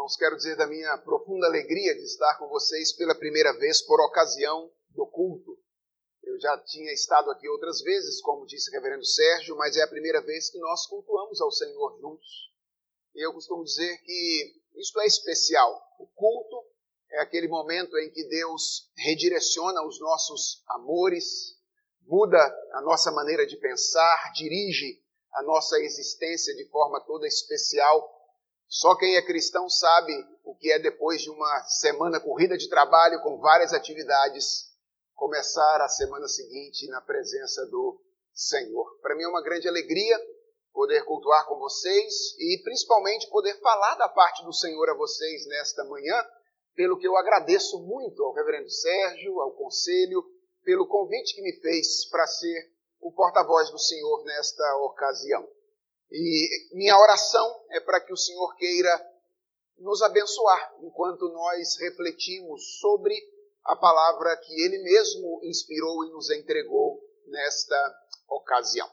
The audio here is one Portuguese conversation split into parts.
irmãos, quero dizer da minha profunda alegria de estar com vocês pela primeira vez por ocasião do culto. Eu já tinha estado aqui outras vezes, como disse o reverendo Sérgio, mas é a primeira vez que nós cultuamos ao Senhor juntos. E eu costumo dizer que isto é especial. O culto é aquele momento em que Deus redireciona os nossos amores, muda a nossa maneira de pensar, dirige a nossa existência de forma toda especial só quem é cristão sabe o que é depois de uma semana corrida de trabalho com várias atividades, começar a semana seguinte na presença do Senhor. Para mim é uma grande alegria poder cultuar com vocês e principalmente poder falar da parte do Senhor a vocês nesta manhã, pelo que eu agradeço muito ao reverendo Sérgio, ao conselho, pelo convite que me fez para ser o porta-voz do Senhor nesta ocasião. E minha oração é para que o Senhor queira nos abençoar enquanto nós refletimos sobre a palavra que Ele mesmo inspirou e nos entregou nesta ocasião.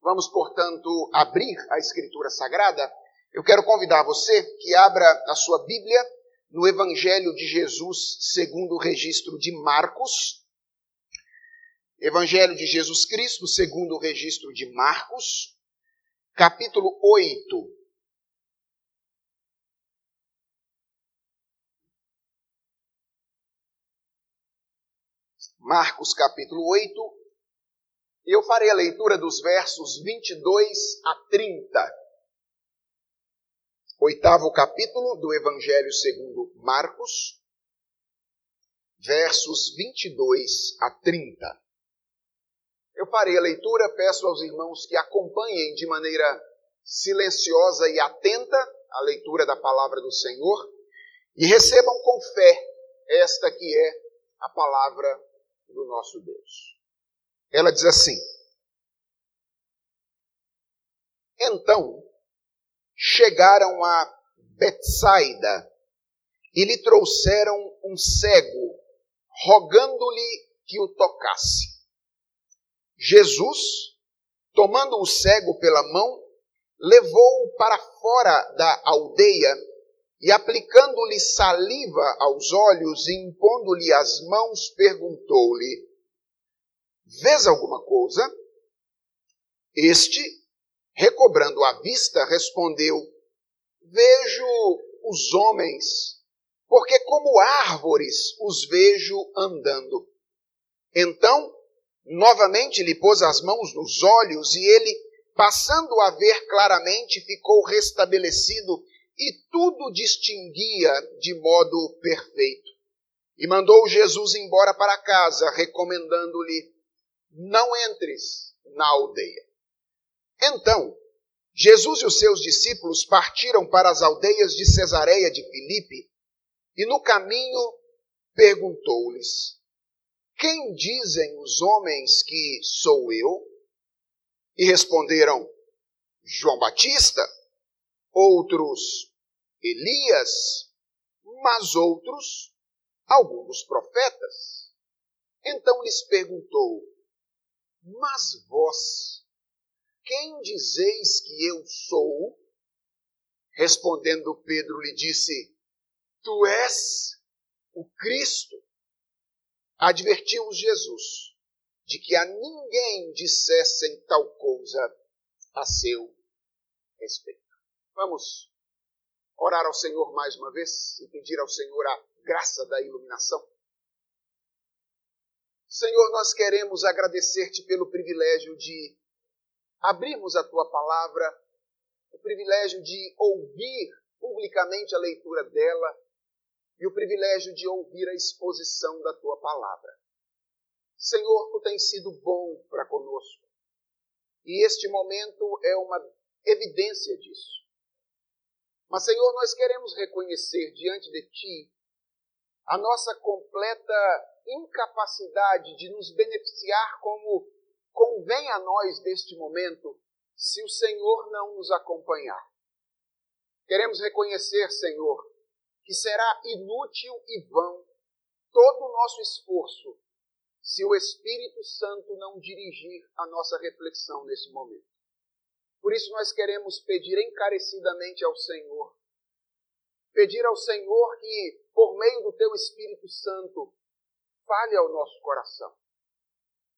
Vamos, portanto, abrir a Escritura Sagrada. Eu quero convidar você que abra a sua Bíblia no Evangelho de Jesus segundo o registro de Marcos. Evangelho de Jesus Cristo segundo o registro de Marcos capítulo 8. Marcos capítulo 8. Eu farei a leitura dos versos 22 a 30. Oitavo capítulo do Evangelho segundo Marcos, versos 22 a 30. Eu farei a leitura, peço aos irmãos que acompanhem de maneira silenciosa e atenta a leitura da palavra do Senhor e recebam com fé esta que é a palavra do nosso Deus. Ela diz assim: Então chegaram a Betsaida e lhe trouxeram um cego, rogando-lhe que o tocasse. Jesus, tomando o cego pela mão, levou-o para fora da aldeia e, aplicando-lhe saliva aos olhos e impondo-lhe as mãos, perguntou-lhe: Vês alguma coisa? Este, recobrando a vista, respondeu: Vejo os homens, porque como árvores os vejo andando. Então Novamente lhe pôs as mãos nos olhos e ele, passando a ver claramente, ficou restabelecido e tudo distinguia de modo perfeito. E mandou Jesus embora para casa, recomendando-lhe: Não entres na aldeia. Então, Jesus e os seus discípulos partiram para as aldeias de Cesareia de Filipe e no caminho perguntou-lhes: quem dizem os homens que sou eu? E responderam: João Batista, outros Elias, mas outros alguns profetas. Então lhes perguntou: Mas vós, quem dizeis que eu sou? Respondendo Pedro lhe disse: Tu és o Cristo advertiu-os Jesus de que a ninguém dissessem tal coisa a seu respeito. Vamos orar ao Senhor mais uma vez e pedir ao Senhor a graça da iluminação. Senhor, nós queremos agradecer-te pelo privilégio de abrirmos a tua palavra, o privilégio de ouvir publicamente a leitura dela e o privilégio de ouvir a exposição da tua palavra. Senhor, tu tens sido bom para conosco. E este momento é uma evidência disso. Mas, Senhor, nós queremos reconhecer diante de Ti a nossa completa incapacidade de nos beneficiar como convém a nós neste momento, se o Senhor não nos acompanhar. Queremos reconhecer, Senhor, que será inútil e vão todo o nosso esforço se o Espírito Santo não dirigir a nossa reflexão nesse momento. Por isso nós queremos pedir encarecidamente ao Senhor pedir ao Senhor que, por meio do teu Espírito Santo, fale ao nosso coração.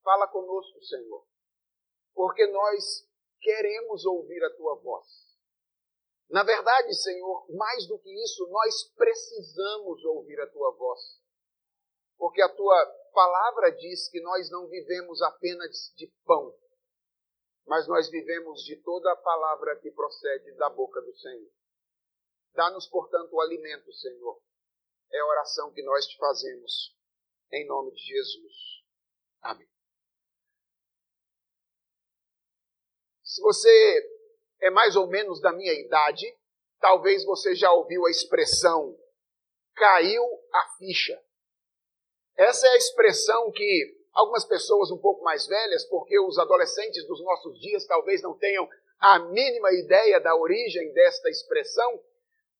Fala conosco, Senhor, porque nós queremos ouvir a tua voz. Na verdade, Senhor, mais do que isso, nós precisamos ouvir a tua voz. Porque a tua palavra diz que nós não vivemos apenas de pão, mas nós vivemos de toda a palavra que procede da boca do Senhor. Dá-nos, portanto, o alimento, Senhor. É a oração que nós te fazemos, em nome de Jesus. Amém. Se você é mais ou menos da minha idade, talvez você já ouviu a expressão caiu a ficha. Essa é a expressão que algumas pessoas um pouco mais velhas, porque os adolescentes dos nossos dias talvez não tenham a mínima ideia da origem desta expressão,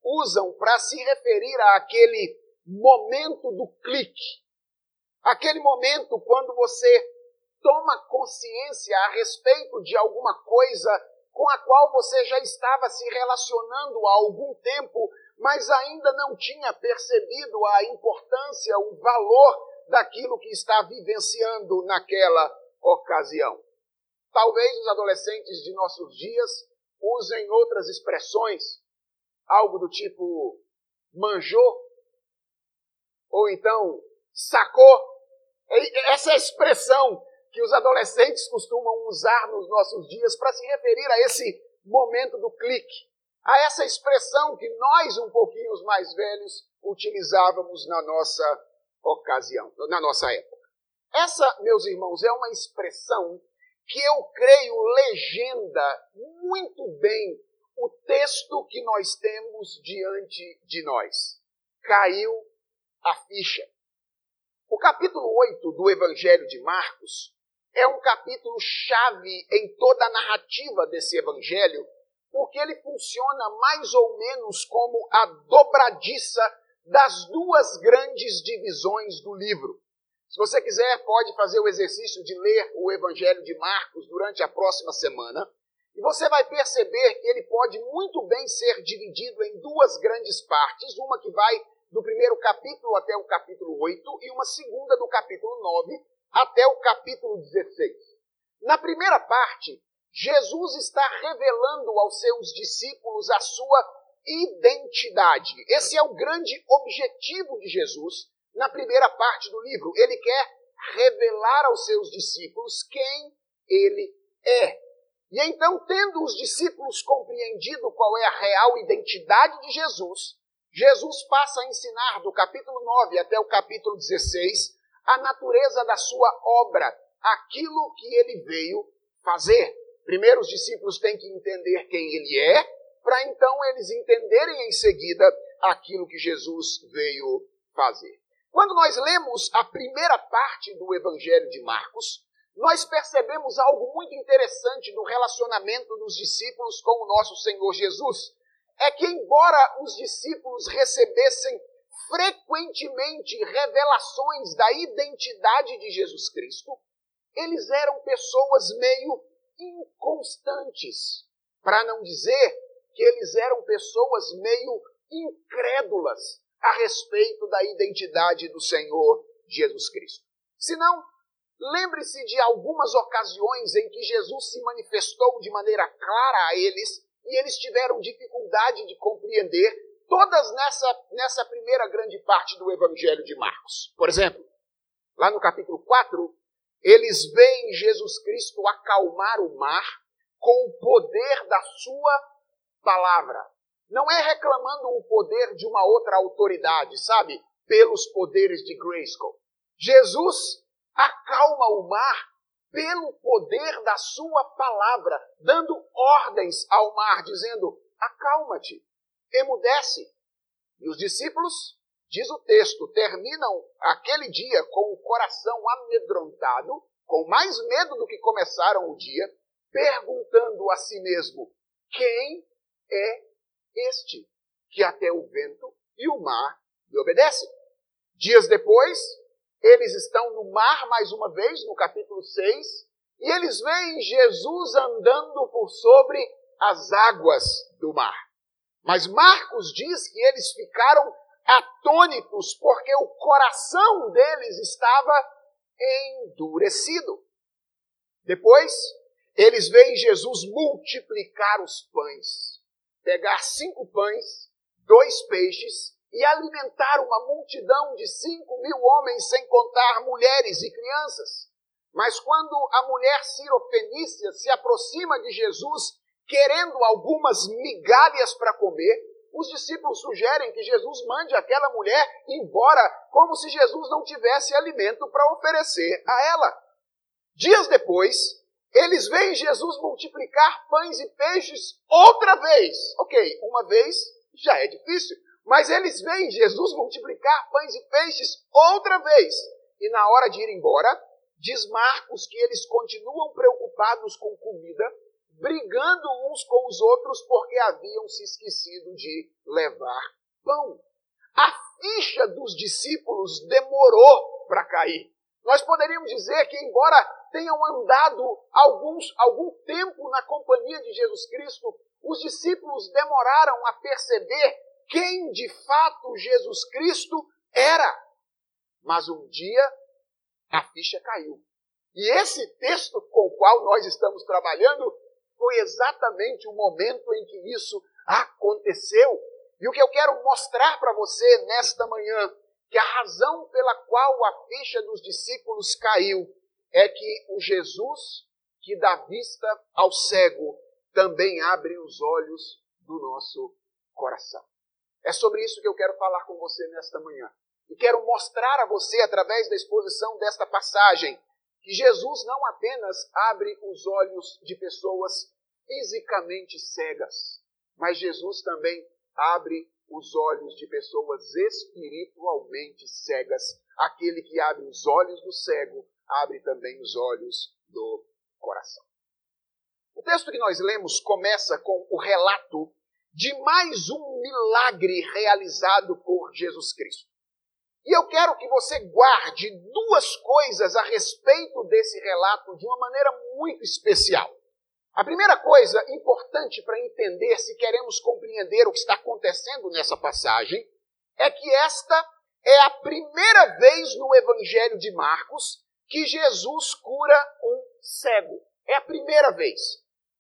usam para se referir àquele momento do clique. Aquele momento quando você toma consciência a respeito de alguma coisa com a qual você já estava se relacionando há algum tempo, mas ainda não tinha percebido a importância, o valor daquilo que está vivenciando naquela ocasião. Talvez os adolescentes de nossos dias usem outras expressões, algo do tipo manjou, ou então sacou. Essa expressão que os adolescentes costumam usar nos nossos dias para se referir a esse momento do clique, a essa expressão que nós, um pouquinho os mais velhos, utilizávamos na nossa ocasião, na nossa época. Essa, meus irmãos, é uma expressão que eu creio legenda muito bem o texto que nós temos diante de nós. Caiu a ficha. O capítulo 8 do Evangelho de Marcos é um capítulo chave em toda a narrativa desse evangelho, porque ele funciona mais ou menos como a dobradiça das duas grandes divisões do livro. Se você quiser, pode fazer o exercício de ler o Evangelho de Marcos durante a próxima semana, e você vai perceber que ele pode muito bem ser dividido em duas grandes partes, uma que vai do primeiro capítulo até o capítulo 8 e uma segunda do capítulo 9 até o capítulo 16. Na primeira parte, Jesus está revelando aos seus discípulos a sua identidade. Esse é o grande objetivo de Jesus na primeira parte do livro. Ele quer revelar aos seus discípulos quem ele é. E então, tendo os discípulos compreendido qual é a real identidade de Jesus, Jesus passa a ensinar do capítulo 9 até o capítulo 16 a natureza da sua obra, aquilo que ele veio fazer. Primeiro, os discípulos têm que entender quem ele é, para então eles entenderem em seguida aquilo que Jesus veio fazer. Quando nós lemos a primeira parte do Evangelho de Marcos, nós percebemos algo muito interessante do relacionamento dos discípulos com o nosso Senhor Jesus. É que, embora os discípulos recebessem frequentemente revelações da identidade de Jesus Cristo, eles eram pessoas meio inconstantes, para não dizer que eles eram pessoas meio incrédulas a respeito da identidade do Senhor Jesus Cristo. Se não, lembre-se de algumas ocasiões em que Jesus se manifestou de maneira clara a eles e eles tiveram dificuldade de compreender, todas nessa, nessa primeira grande parte do Evangelho de Marcos. Por exemplo, lá no capítulo 4, eles veem Jesus Cristo acalmar o mar com o poder da sua palavra. Não é reclamando o poder de uma outra autoridade, sabe? Pelos poderes de Grayskull. Jesus acalma o mar pelo poder da sua palavra, dando ordens ao mar, dizendo: acalma-te, emudece. E os discípulos, diz o texto, terminam aquele dia com o coração amedrontado, com mais medo do que começaram o dia, perguntando a si mesmo: quem é este que até o vento e o mar lhe obedecem. Dias depois, eles estão no mar mais uma vez, no capítulo 6, e eles veem Jesus andando por sobre as águas do mar. Mas Marcos diz que eles ficaram atônitos porque o coração deles estava endurecido. Depois, eles veem Jesus multiplicar os pães, pegar cinco pães, dois peixes e alimentar uma multidão de cinco mil homens, sem contar mulheres e crianças. Mas quando a mulher Ciropenícia se aproxima de Jesus, querendo algumas migalhas para comer, os discípulos sugerem que Jesus mande aquela mulher embora, como se Jesus não tivesse alimento para oferecer a ela. Dias depois, eles veem Jesus multiplicar pães e peixes outra vez. Ok, uma vez já é difícil, mas eles veem Jesus multiplicar pães e peixes outra vez. E na hora de ir embora, diz Marcos que eles continuam preocupados com comida, brigando uns com os outros porque haviam se esquecido de levar pão. A ficha dos discípulos demorou para cair. Nós poderíamos dizer que, embora tenham andado alguns, algum tempo na companhia de Jesus Cristo, os discípulos demoraram a perceber quem de fato Jesus Cristo era. Mas um dia a ficha caiu. E esse texto com o qual nós estamos trabalhando foi exatamente o momento em que isso aconteceu. E o que eu quero mostrar para você nesta manhã, que a razão pela qual a ficha dos discípulos caiu é que o Jesus que dá vista ao cego também abre os olhos do nosso coração. É sobre isso que eu quero falar com você nesta manhã. E quero mostrar a você, através da exposição desta passagem, que Jesus não apenas abre os olhos de pessoas fisicamente cegas, mas Jesus também abre os olhos de pessoas espiritualmente cegas. Aquele que abre os olhos do cego, abre também os olhos do coração. O texto que nós lemos começa com o relato de mais um milagre realizado por Jesus Cristo. E eu quero que você guarde duas coisas a respeito desse relato de uma maneira muito especial. A primeira coisa importante para entender, se queremos compreender o que está acontecendo nessa passagem, é que esta é a primeira vez no Evangelho de Marcos que Jesus cura um cego. É a primeira vez.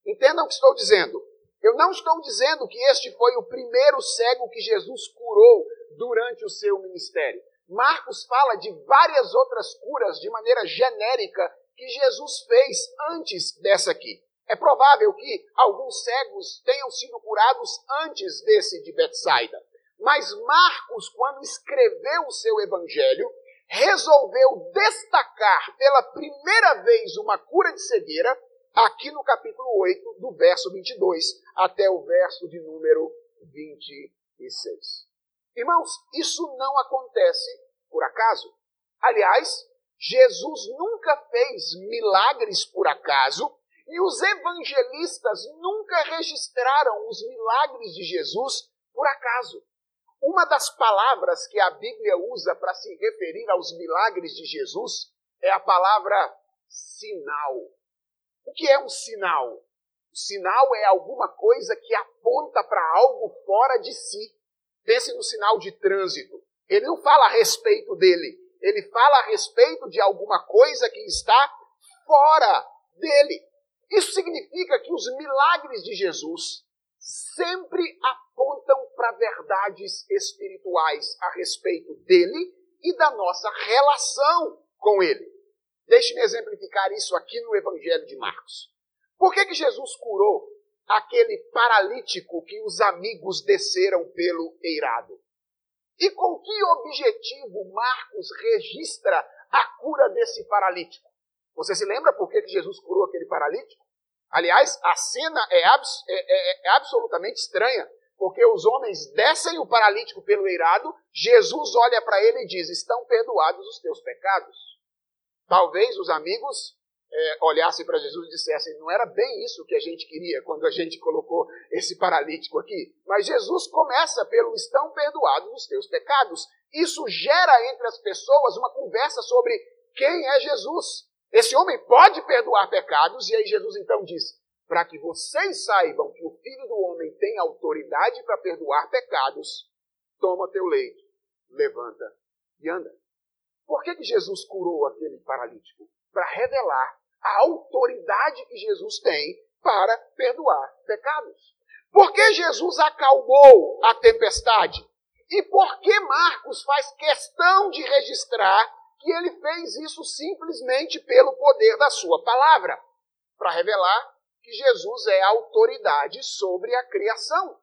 Entendam o que estou dizendo. Eu não estou dizendo que este foi o primeiro cego que Jesus curou durante o seu ministério. Marcos fala de várias outras curas de maneira genérica que Jesus fez antes dessa aqui. É provável que alguns cegos tenham sido curados antes desse de Betsaida. Mas Marcos, quando escreveu o seu evangelho, resolveu destacar pela primeira vez uma cura de cegueira aqui no capítulo 8, do verso 22 até o verso de número 26. Irmãos, isso não acontece por acaso. Aliás, Jesus nunca fez milagres por acaso e os evangelistas nunca registraram os milagres de Jesus por acaso. Uma das palavras que a Bíblia usa para se referir aos milagres de Jesus é a palavra sinal. O que é um sinal? O sinal é alguma coisa que aponta para algo fora de si. Pense no sinal de trânsito. Ele não fala a respeito dele, ele fala a respeito de alguma coisa que está fora dele. Isso significa que os milagres de Jesus sempre apontam para verdades espirituais a respeito dele e da nossa relação com ele. Deixe-me exemplificar isso aqui no Evangelho de Marcos. Por que, que Jesus curou aquele paralítico que os amigos desceram pelo eirado? E com que objetivo Marcos registra a cura desse paralítico? Você se lembra por que, Jesus curou aquele paralítico? Aliás, a cena é, abs é, é, é absolutamente estranha, porque os homens descem o paralítico pelo eirado, Jesus olha para ele e diz: Estão perdoados os teus pecados. Talvez os amigos é, olhassem para Jesus e dissessem: não era bem isso que a gente queria quando a gente colocou esse paralítico aqui. Mas Jesus começa pelo: estão perdoados os teus pecados. Isso gera entre as pessoas uma conversa sobre quem é Jesus. Esse homem pode perdoar pecados, e aí Jesus então diz: para que vocês saibam que o Filho do Homem tem autoridade para perdoar pecados, toma teu leito, levanta e anda. Por que, que Jesus curou aquele paralítico? Para revelar a autoridade que Jesus tem para perdoar pecados. Por que Jesus acalmou a tempestade? E por que Marcos faz questão de registrar que ele fez isso simplesmente pelo poder da sua palavra? Para revelar que Jesus é autoridade sobre a criação.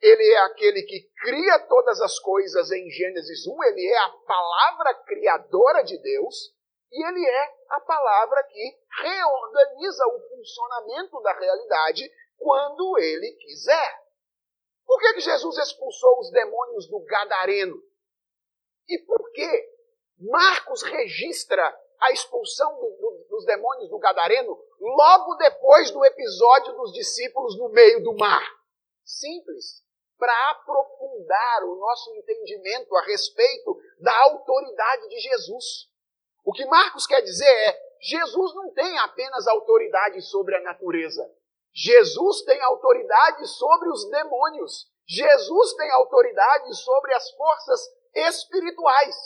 Ele é aquele que cria todas as coisas em Gênesis 1, ele é a palavra criadora de Deus e ele é a palavra que reorganiza o funcionamento da realidade quando ele quiser. Por que, que Jesus expulsou os demônios do Gadareno? E por que Marcos registra a expulsão do, do, dos demônios do Gadareno logo depois do episódio dos discípulos no meio do mar? Simples. Para aprofundar o nosso entendimento a respeito da autoridade de Jesus. O que Marcos quer dizer é: Jesus não tem apenas autoridade sobre a natureza. Jesus tem autoridade sobre os demônios. Jesus tem autoridade sobre as forças espirituais.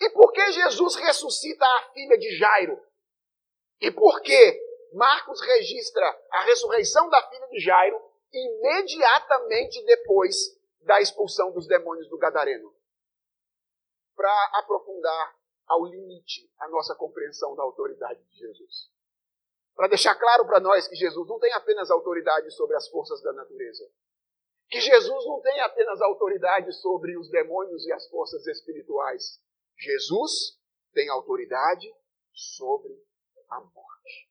E por que Jesus ressuscita a filha de Jairo? E por que Marcos registra a ressurreição da filha de Jairo imediatamente depois da expulsão dos demônios do Gadareno? Para aprofundar ao limite a nossa compreensão da autoridade de Jesus. Para deixar claro para nós que Jesus não tem apenas autoridade sobre as forças da natureza. Que Jesus não tem apenas autoridade sobre os demônios e as forças espirituais. Jesus tem autoridade sobre a morte.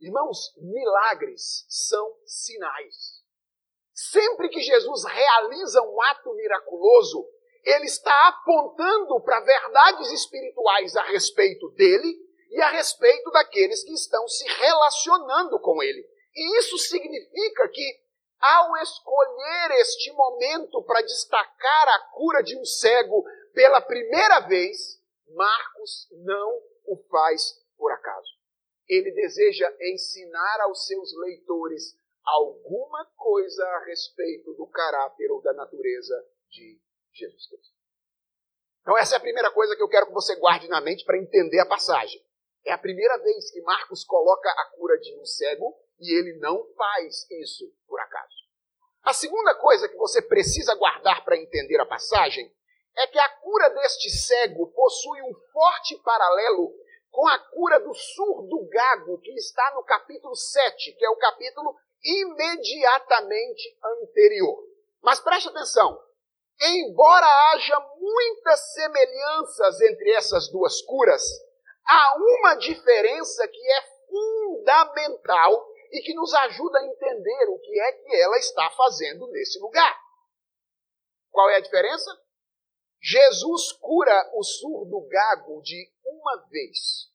Irmãos, milagres são sinais. Sempre que Jesus realiza um ato miraculoso, ele está apontando para verdades espirituais a respeito dele e a respeito daqueles que estão se relacionando com ele. E isso significa que, ao escolher este momento para destacar a cura de um cego pela primeira vez, Marcos não o faz por acaso. Ele deseja ensinar aos seus leitores alguma coisa a respeito do caráter ou da natureza de Jesus Cristo. Então, essa é a primeira coisa que eu quero que você guarde na mente para entender a passagem. É a primeira vez que Marcos coloca a cura de um cego e ele não faz isso por acaso. A segunda coisa que você precisa guardar para entender a passagem é que a cura deste cego possui um forte paralelo com a cura do surdo gago, que está no capítulo 7, que é o capítulo imediatamente anterior. Mas preste atenção, embora haja muitas semelhanças entre essas duas curas, há uma diferença que é fundamental e que nos ajuda a entender o que é que ela está fazendo nesse lugar. Qual é a diferença? Jesus cura o surdo gago de uma vez.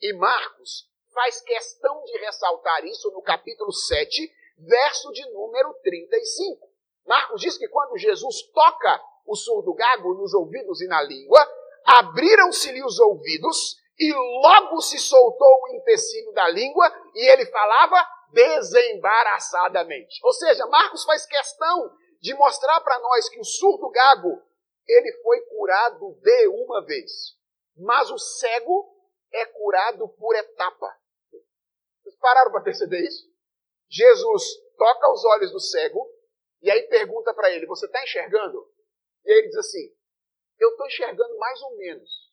E Marcos faz questão de ressaltar isso no capítulo 7, verso de número 35. Marcos diz que quando Jesus toca o surdo gago nos ouvidos e na língua, abriram-se-lhe os ouvidos e logo se soltou o empecilho da língua e ele falava desembaraçadamente. Ou seja, Marcos faz questão de mostrar para nós que o surdo gago ele foi curado de uma vez, mas o cego é curado por etapa. Vocês pararam para perceber isso? Jesus toca os olhos do cego, e aí pergunta para ele: Você está enxergando? E aí ele diz assim: Eu estou enxergando mais ou menos.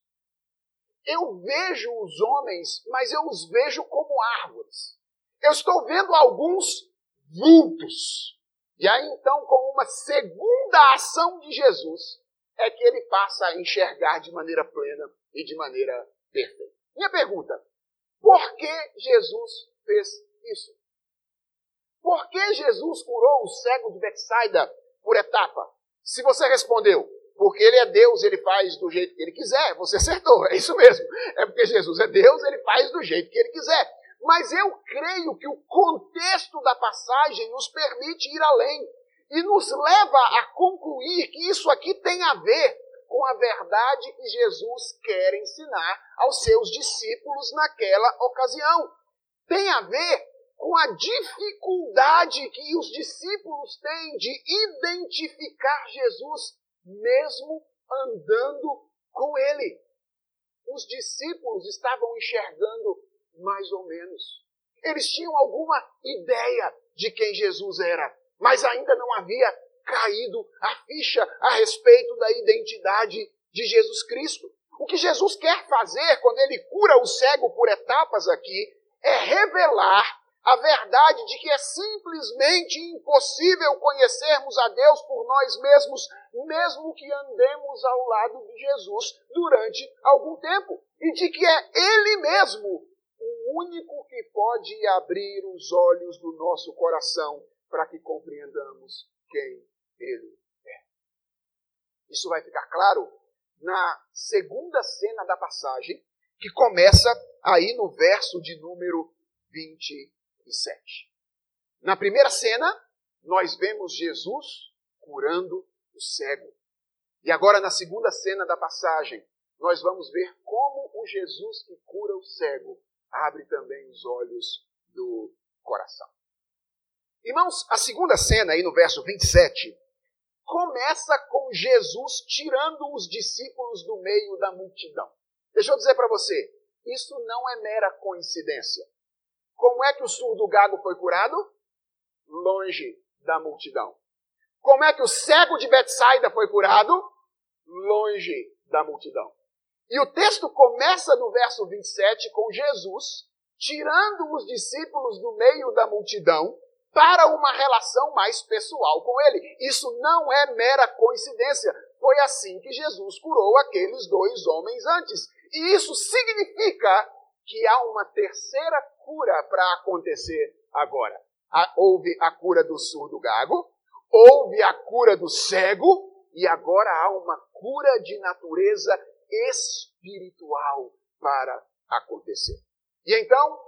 Eu vejo os homens, mas eu os vejo como árvores. Eu estou vendo alguns vultos. E aí então, com uma segunda ação de Jesus, é que ele passa a enxergar de maneira plena e de maneira perfeita. Minha pergunta: por que Jesus fez isso? Por que Jesus curou o cego de Betsaida por etapa? Se você respondeu, porque ele é Deus, ele faz do jeito que ele quiser, você acertou, é isso mesmo. É porque Jesus é Deus, ele faz do jeito que ele quiser. Mas eu creio que o contexto da passagem nos permite ir além e nos leva a concluir que isso aqui tem a ver com a verdade que Jesus quer ensinar aos seus discípulos naquela ocasião. Tem a ver com a dificuldade que os discípulos têm de identificar Jesus, mesmo andando com ele. Os discípulos estavam enxergando mais ou menos. Eles tinham alguma ideia de quem Jesus era, mas ainda não havia caído a ficha a respeito da identidade de Jesus Cristo. O que Jesus quer fazer quando ele cura o cego por etapas aqui é revelar a verdade de que é simplesmente impossível conhecermos a Deus por nós mesmos, mesmo que andemos ao lado de Jesus durante algum tempo, e de que é Ele mesmo o único que pode abrir os olhos do nosso coração para que compreendamos quem Ele é. Isso vai ficar claro na segunda cena da passagem, que começa aí no verso de número 20 na primeira cena, nós vemos Jesus curando o cego. E agora, na segunda cena da passagem, nós vamos ver como o Jesus que cura o cego abre também os olhos do coração. Irmãos, a segunda cena, aí no verso 27, começa com Jesus tirando os discípulos do meio da multidão. Deixa eu dizer para você, isso não é mera coincidência. Como é que o surdo gago foi curado? Longe da multidão. Como é que o cego de Betsaida foi curado? Longe da multidão. E o texto começa no verso 27 com Jesus tirando os discípulos do meio da multidão para uma relação mais pessoal com ele. Isso não é mera coincidência. Foi assim que Jesus curou aqueles dois homens antes. E isso significa que há uma terceira cura para acontecer agora. houve a cura do surdo gago, houve a cura do cego, e agora há uma cura de natureza espiritual para acontecer. E então,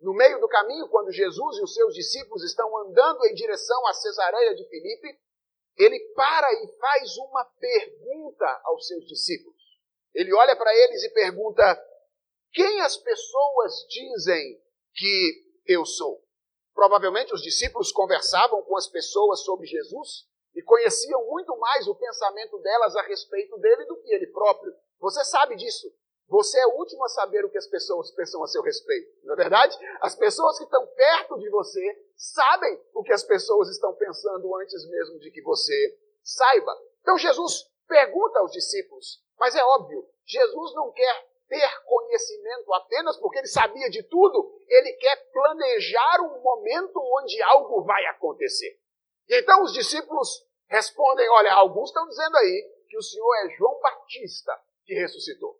no meio do caminho, quando Jesus e os seus discípulos estão andando em direção a Cesareia de Filipe, ele para e faz uma pergunta aos seus discípulos. Ele olha para eles e pergunta: Quem as pessoas dizem que eu sou. Provavelmente os discípulos conversavam com as pessoas sobre Jesus e conheciam muito mais o pensamento delas a respeito dele do que ele próprio. Você sabe disso. Você é o último a saber o que as pessoas pensam a seu respeito. Não é verdade? As pessoas que estão perto de você sabem o que as pessoas estão pensando antes mesmo de que você saiba. Então Jesus pergunta aos discípulos, mas é óbvio, Jesus não quer ter conhecimento apenas porque ele sabia de tudo, ele quer planejar um momento onde algo vai acontecer. E então os discípulos respondem: Olha, alguns estão dizendo aí que o Senhor é João Batista que ressuscitou.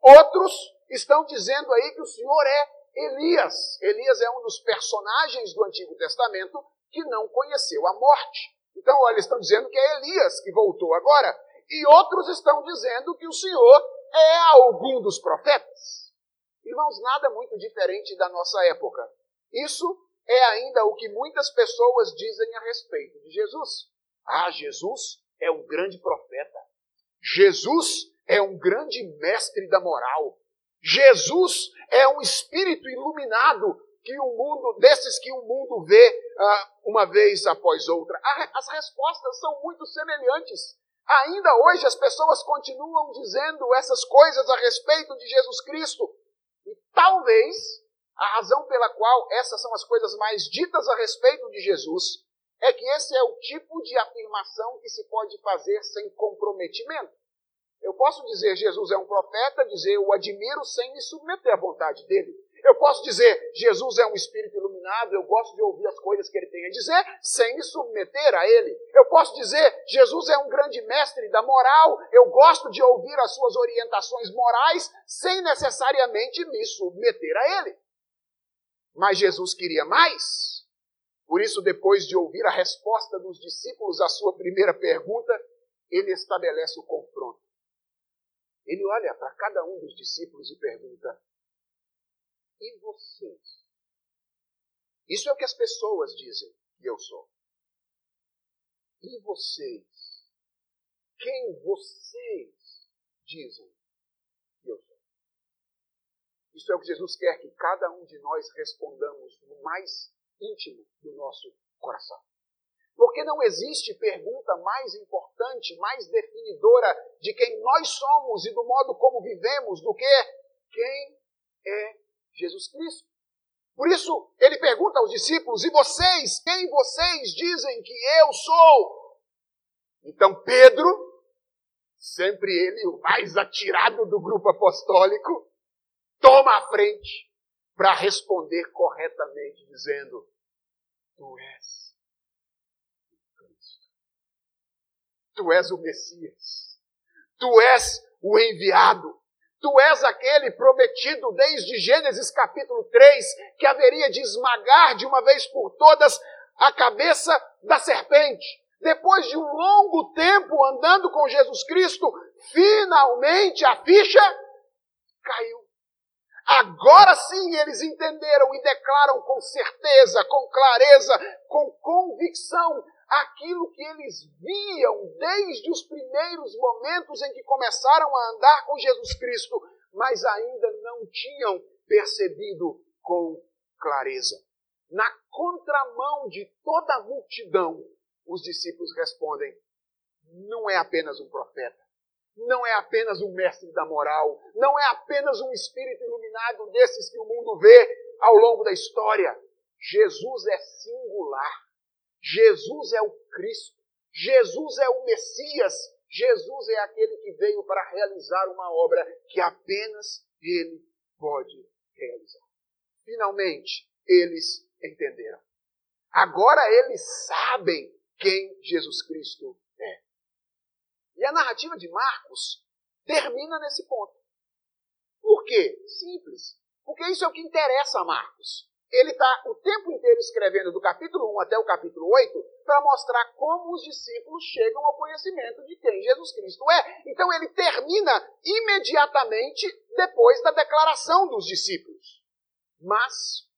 Outros estão dizendo aí que o Senhor é Elias. Elias é um dos personagens do Antigo Testamento que não conheceu a morte. Então, olha, estão dizendo que é Elias que voltou agora. E outros estão dizendo que o Senhor é algum dos profetas? Irmãos, nada muito diferente da nossa época. Isso é ainda o que muitas pessoas dizem a respeito de Jesus. Ah, Jesus é um grande profeta. Jesus é um grande mestre da moral. Jesus é um espírito iluminado que o mundo, desses que o mundo vê ah, uma vez após outra. As respostas são muito semelhantes. Ainda hoje as pessoas continuam dizendo essas coisas a respeito de Jesus Cristo. E talvez a razão pela qual essas são as coisas mais ditas a respeito de Jesus é que esse é o tipo de afirmação que se pode fazer sem comprometimento. Eu posso dizer Jesus é um profeta, dizer eu admiro sem me submeter à vontade dele. Eu posso dizer, Jesus é um espírito iluminado, eu gosto de ouvir as coisas que ele tem a dizer, sem me submeter a ele. Eu posso dizer, Jesus é um grande mestre da moral, eu gosto de ouvir as suas orientações morais, sem necessariamente me submeter a ele. Mas Jesus queria mais. Por isso, depois de ouvir a resposta dos discípulos à sua primeira pergunta, ele estabelece o confronto. Ele olha para cada um dos discípulos e pergunta: e vocês? Isso é o que as pessoas dizem que eu sou. E vocês? Quem vocês dizem que eu sou? Isso é o que Jesus quer que cada um de nós respondamos no mais íntimo do nosso coração. Porque não existe pergunta mais importante, mais definidora de quem nós somos e do modo como vivemos do que quem é Jesus Cristo. Por isso, ele pergunta aos discípulos: E vocês? Quem vocês dizem que eu sou? Então, Pedro, sempre ele, o mais atirado do grupo apostólico, toma a frente para responder corretamente, dizendo: Tu és o Cristo. Tu és o Messias. Tu és o enviado. Tu és aquele prometido desde Gênesis capítulo 3 que haveria de esmagar de uma vez por todas a cabeça da serpente. Depois de um longo tempo andando com Jesus Cristo, finalmente a ficha caiu. Agora sim eles entenderam e declaram com certeza, com clareza, com convicção aquilo que eles viam desde os primeiros momentos em que começaram a andar com Jesus Cristo, mas ainda não tinham percebido com clareza. Na contramão de toda a multidão, os discípulos respondem: não é apenas um profeta, não é apenas um mestre da moral, não é apenas um espírito iluminado desses que o mundo vê ao longo da história. Jesus é singular. Jesus é o Cristo, Jesus é o Messias, Jesus é aquele que veio para realizar uma obra que apenas Ele pode realizar. Finalmente, eles entenderam. Agora eles sabem quem Jesus Cristo é. E a narrativa de Marcos termina nesse ponto. Por quê? Simples. Porque isso é o que interessa a Marcos ele está o tempo inteiro escrevendo do capítulo 1 até o capítulo 8 para mostrar como os discípulos chegam ao conhecimento de quem Jesus Cristo é. Então ele termina imediatamente depois da declaração dos discípulos. Mas,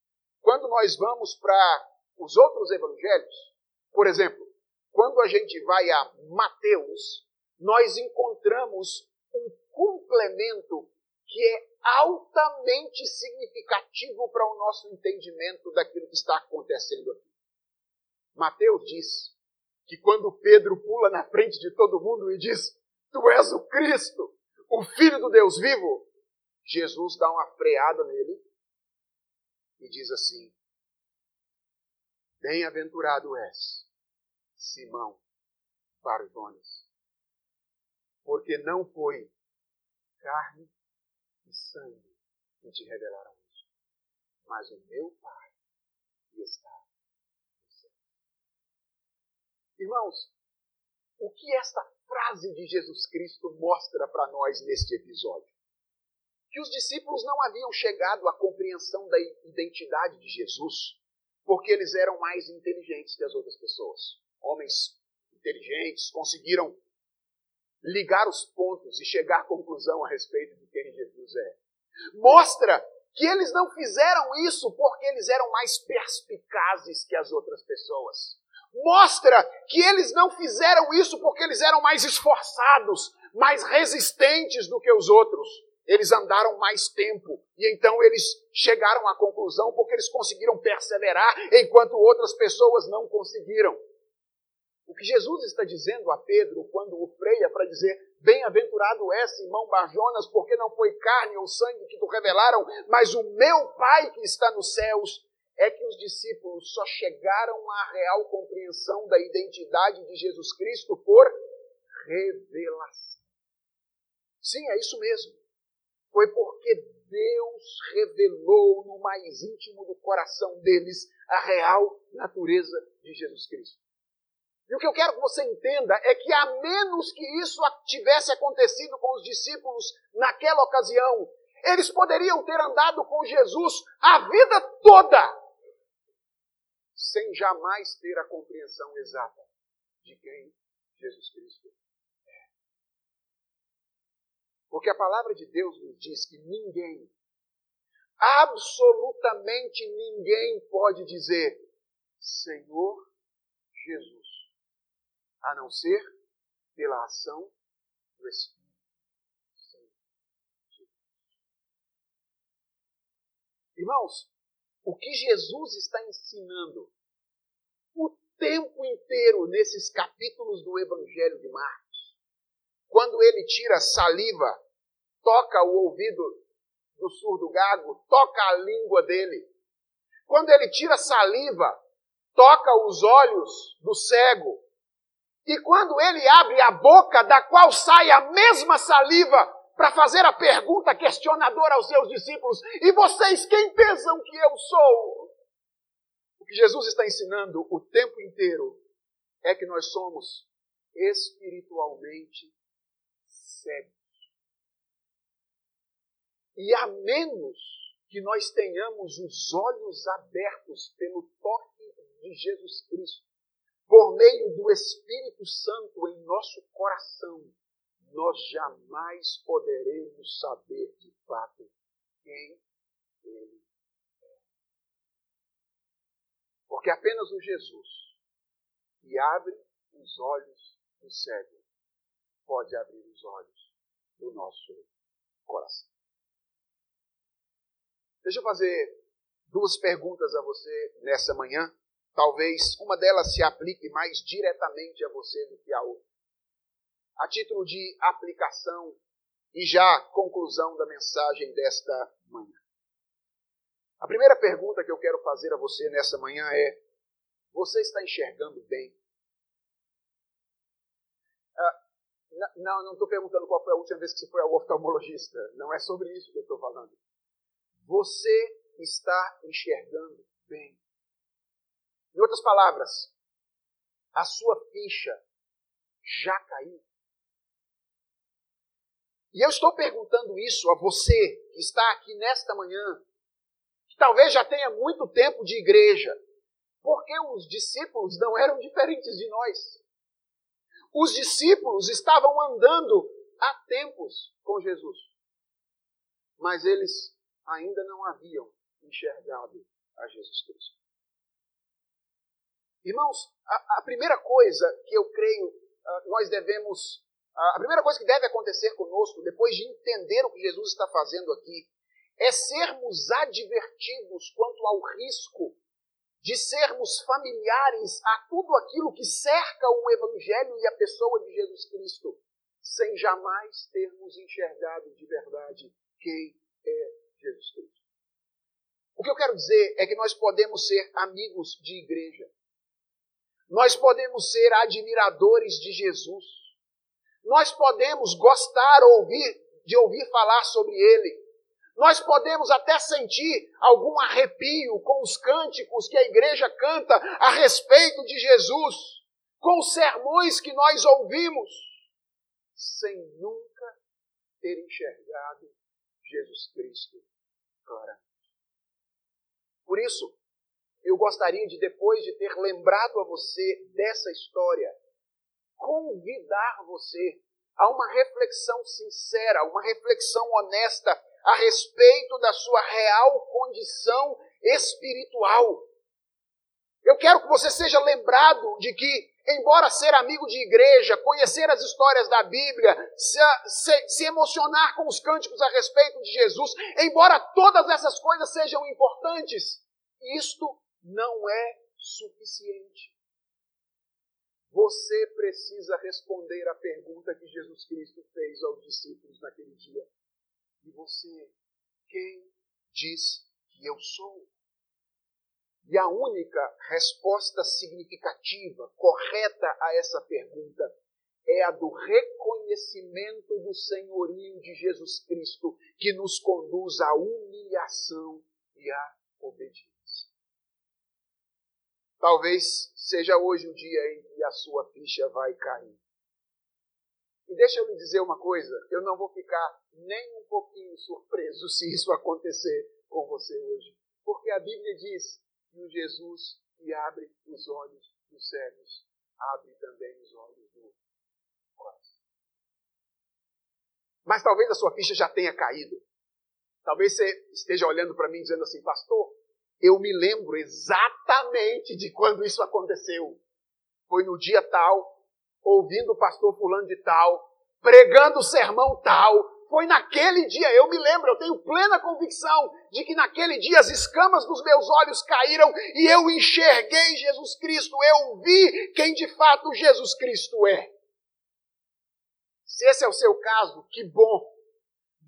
quando nós vamos para os outros evangelhos, por exemplo, quando a gente vai a Mateus, nós encontramos um complemento que é altamente significativo para o nosso entendimento daquilo que está acontecendo aqui. Mateus diz que quando Pedro pula na frente de todo mundo e diz: Tu és o Cristo, o Filho do Deus vivo, Jesus dá uma freada nele e diz assim: Bem-aventurado és, Simão Barjones, porque não foi carne sangue que te revelaram isso, mas o meu Pai está no céu. Irmãos, o que esta frase de Jesus Cristo mostra para nós neste episódio? Que os discípulos não haviam chegado à compreensão da identidade de Jesus porque eles eram mais inteligentes que as outras pessoas. Homens inteligentes conseguiram ligar os pontos e chegar à conclusão a respeito de quem Jesus é. Mostra que eles não fizeram isso porque eles eram mais perspicazes que as outras pessoas. Mostra que eles não fizeram isso porque eles eram mais esforçados, mais resistentes do que os outros. Eles andaram mais tempo e então eles chegaram à conclusão porque eles conseguiram perseverar enquanto outras pessoas não conseguiram. O que Jesus está dizendo a Pedro quando o freia para dizer: Bem-aventurado é Simão Barjonas, porque não foi carne ou sangue que te revelaram, mas o meu Pai que está nos céus. É que os discípulos só chegaram à real compreensão da identidade de Jesus Cristo por revelação. Sim, é isso mesmo. Foi porque Deus revelou no mais íntimo do coração deles a real natureza de Jesus Cristo. E o que eu quero que você entenda é que, a menos que isso tivesse acontecido com os discípulos naquela ocasião, eles poderiam ter andado com Jesus a vida toda, sem jamais ter a compreensão exata de quem Jesus Cristo é. Porque a palavra de Deus nos diz que ninguém, absolutamente ninguém, pode dizer: Senhor Jesus a não ser pela ação do Espírito Santo. Irmãos, o que Jesus está ensinando o tempo inteiro nesses capítulos do Evangelho de Marcos. Quando ele tira saliva, toca o ouvido do surdo gago, toca a língua dele. Quando ele tira saliva, toca os olhos do cego. E quando ele abre a boca, da qual sai a mesma saliva, para fazer a pergunta questionadora aos seus discípulos: E vocês quem pensam que eu sou? O que Jesus está ensinando o tempo inteiro é que nós somos espiritualmente cegos. E a menos que nós tenhamos os olhos abertos pelo toque de Jesus Cristo, por meio do Espírito Santo em nosso coração, nós jamais poderemos saber de fato quem Ele é. Porque apenas o Jesus que abre os olhos do cego pode abrir os olhos do nosso coração. Deixa eu fazer duas perguntas a você nessa manhã. Talvez uma delas se aplique mais diretamente a você do que a outra. A título de aplicação e já conclusão da mensagem desta manhã. A primeira pergunta que eu quero fazer a você nessa manhã é: você está enxergando bem? Ah, não, não estou perguntando qual foi a última vez que você foi ao oftalmologista. Não é sobre isso que eu estou falando. Você está enxergando bem. Em outras palavras, a sua ficha já caiu. E eu estou perguntando isso a você que está aqui nesta manhã, que talvez já tenha muito tempo de igreja, porque os discípulos não eram diferentes de nós. Os discípulos estavam andando há tempos com Jesus, mas eles ainda não haviam enxergado a Jesus Cristo. Irmãos, a, a primeira coisa que eu creio uh, nós devemos, uh, a primeira coisa que deve acontecer conosco, depois de entender o que Jesus está fazendo aqui, é sermos advertidos quanto ao risco de sermos familiares a tudo aquilo que cerca o Evangelho e a pessoa de Jesus Cristo, sem jamais termos enxergado de verdade quem é Jesus Cristo. O que eu quero dizer é que nós podemos ser amigos de igreja. Nós podemos ser admiradores de Jesus. Nós podemos gostar ouvir, de ouvir falar sobre Ele. Nós podemos até sentir algum arrepio com os cânticos que a igreja canta a respeito de Jesus, com os sermões que nós ouvimos, sem nunca ter enxergado Jesus Cristo claramente. Por isso, eu gostaria de, depois de ter lembrado a você dessa história, convidar você a uma reflexão sincera, uma reflexão honesta a respeito da sua real condição espiritual. Eu quero que você seja lembrado de que, embora ser amigo de igreja, conhecer as histórias da Bíblia, se, se, se, emocionar com os cânticos a respeito de Jesus, embora todas essas coisas sejam importantes, isto não é suficiente. Você precisa responder à pergunta que Jesus Cristo fez aos discípulos naquele dia. E você, quem diz que eu sou? E a única resposta significativa, correta a essa pergunta, é a do reconhecimento do senhorio de Jesus Cristo, que nos conduz à humilhação e à obediência. Talvez seja hoje o dia em que a sua ficha vai cair. E deixa eu lhe dizer uma coisa: eu não vou ficar nem um pouquinho surpreso se isso acontecer com você hoje. Porque a Bíblia diz que o Jesus que abre os olhos dos cegos abre também os olhos do coração. Mas talvez a sua ficha já tenha caído. Talvez você esteja olhando para mim dizendo assim, pastor, eu me lembro exatamente de quando isso aconteceu. Foi no dia tal, ouvindo o pastor fulano de tal, pregando o sermão tal, foi naquele dia. Eu me lembro, eu tenho plena convicção de que naquele dia as escamas dos meus olhos caíram e eu enxerguei Jesus Cristo. Eu vi quem de fato Jesus Cristo é. Se esse é o seu caso, que bom.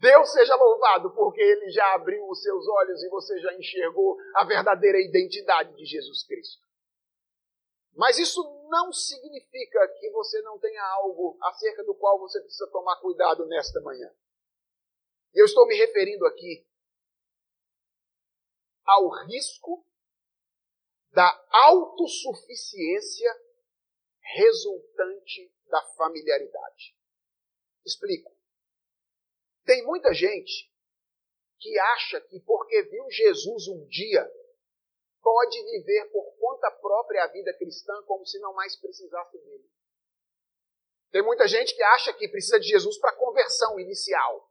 Deus seja louvado, porque Ele já abriu os seus olhos e você já enxergou a verdadeira identidade de Jesus Cristo. Mas isso não significa que você não tenha algo acerca do qual você precisa tomar cuidado nesta manhã. Eu estou me referindo aqui ao risco da autossuficiência resultante da familiaridade. Explico. Tem muita gente que acha que porque viu Jesus um dia, pode viver por conta própria a vida cristã como se não mais precisasse dele. Tem muita gente que acha que precisa de Jesus para conversão inicial.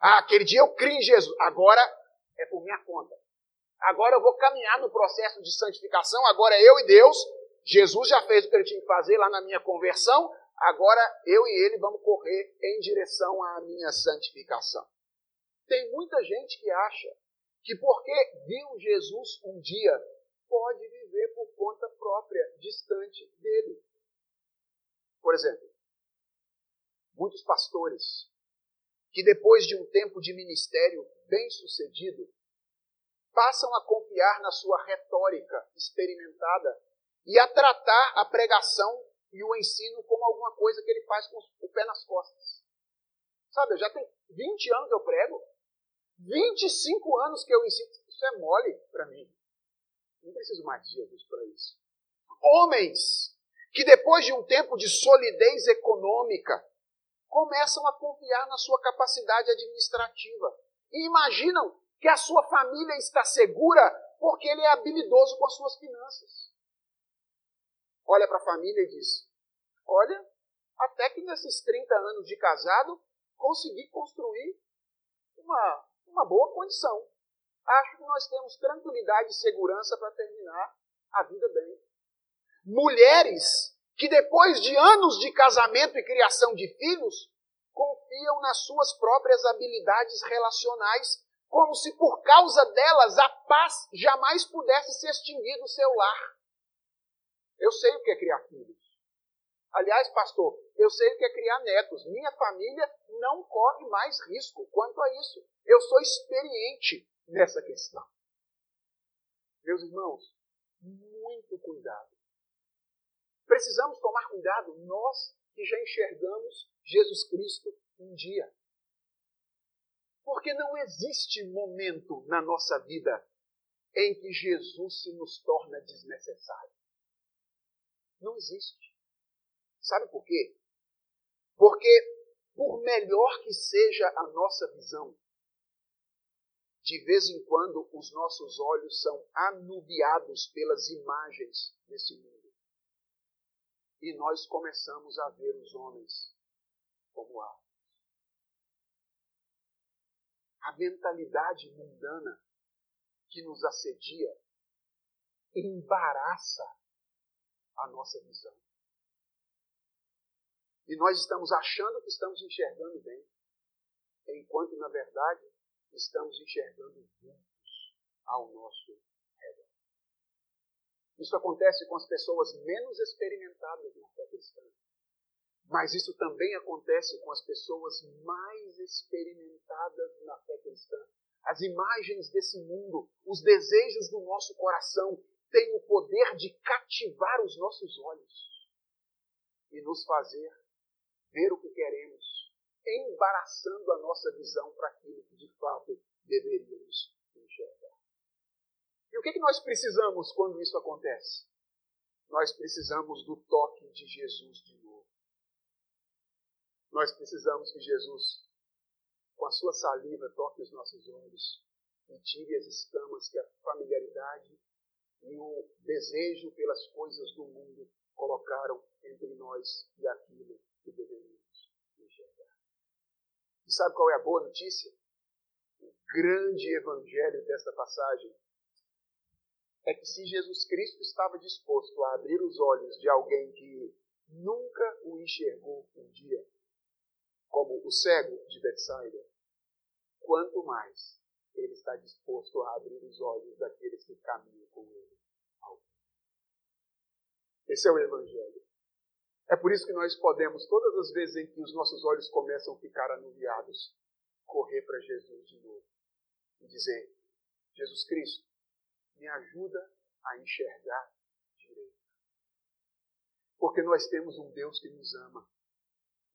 Ah, aquele dia eu criei em Jesus, agora é por minha conta. Agora eu vou caminhar no processo de santificação, agora é eu e Deus. Jesus já fez o que ele tinha que fazer lá na minha conversão, Agora eu e ele vamos correr em direção à minha santificação. Tem muita gente que acha que porque viu Jesus um dia, pode viver por conta própria, distante dele. Por exemplo, muitos pastores que depois de um tempo de ministério bem sucedido, passam a confiar na sua retórica experimentada e a tratar a pregação e o ensino como alguma coisa que ele faz com o pé nas costas. Sabe, eu já tenho 20 anos que eu prego, 25 anos que eu ensino. Isso é mole para mim. Não preciso mais de Jesus para isso. Homens que depois de um tempo de solidez econômica começam a confiar na sua capacidade administrativa e imaginam que a sua família está segura porque ele é habilidoso com as suas finanças olha para a família e diz: Olha, até que nesses 30 anos de casado consegui construir uma, uma boa condição. Acho que nós temos tranquilidade e segurança para terminar a vida bem. Mulheres que depois de anos de casamento e criação de filhos, confiam nas suas próprias habilidades relacionais, como se por causa delas a paz jamais pudesse se extinguir do seu lar. Eu sei o que é criar filhos. Aliás, pastor, eu sei o que é criar netos. Minha família não corre mais risco quanto a isso. Eu sou experiente nessa questão. Meus irmãos, muito cuidado. Precisamos tomar cuidado, nós que já enxergamos Jesus Cristo um dia. Porque não existe momento na nossa vida em que Jesus se nos torna desnecessário. Não existe. Sabe por quê? Porque, por melhor que seja a nossa visão, de vez em quando os nossos olhos são anubiados pelas imagens desse mundo. E nós começamos a ver os homens como árvores. A mentalidade mundana que nos assedia embaraça a nossa visão. E nós estamos achando que estamos enxergando bem, enquanto, na verdade, estamos enxergando vultos ao nosso redor. Isso acontece com as pessoas menos experimentadas na fé cristã. Mas isso também acontece com as pessoas mais experimentadas na fé cristã. As imagens desse mundo, os desejos do nosso coração, tem o poder de cativar os nossos olhos e nos fazer ver o que queremos, embaraçando a nossa visão para aquilo que de fato deveríamos enxergar. E o que, que nós precisamos quando isso acontece? Nós precisamos do toque de Jesus de novo. Nós precisamos que Jesus, com a sua saliva, toque os nossos olhos e tire as escamas que a familiaridade e o desejo pelas coisas do mundo colocaram entre nós e aquilo que deveríamos enxergar. E sabe qual é a boa notícia? O grande evangelho desta passagem é que se Jesus Cristo estava disposto a abrir os olhos de alguém que nunca o enxergou um dia, como o cego de Betsaida, quanto mais ele está disposto a abrir os olhos daqueles que caminham com ele. Esse é o Evangelho. É por isso que nós podemos, todas as vezes em que os nossos olhos começam a ficar anuviados, correr para Jesus de novo e dizer: Jesus Cristo, me ajuda a enxergar direito. Porque nós temos um Deus que nos ama.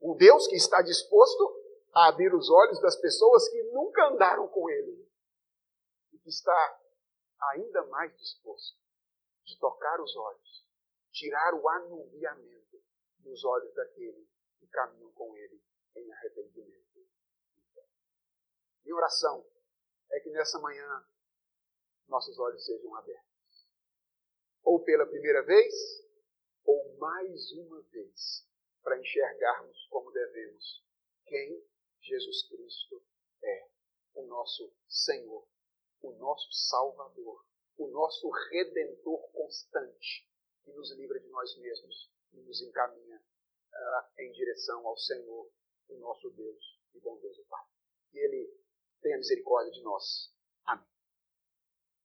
Um Deus que está disposto a abrir os olhos das pessoas que nunca andaram com Ele. E está ainda mais disposto de tocar os olhos, tirar o anuviamento dos olhos daqueles que caminham com Ele em arrependimento. Minha oração é que nessa manhã nossos olhos sejam abertos. Ou pela primeira vez, ou mais uma vez, para enxergarmos como devemos quem Jesus Cristo é, o nosso Senhor, o nosso Salvador, o nosso Redentor constante, que nos livra de nós mesmos e nos encaminha uh, em direção ao Senhor, o nosso Deus e bom Deus e Pai. Que Ele tenha misericórdia de nós.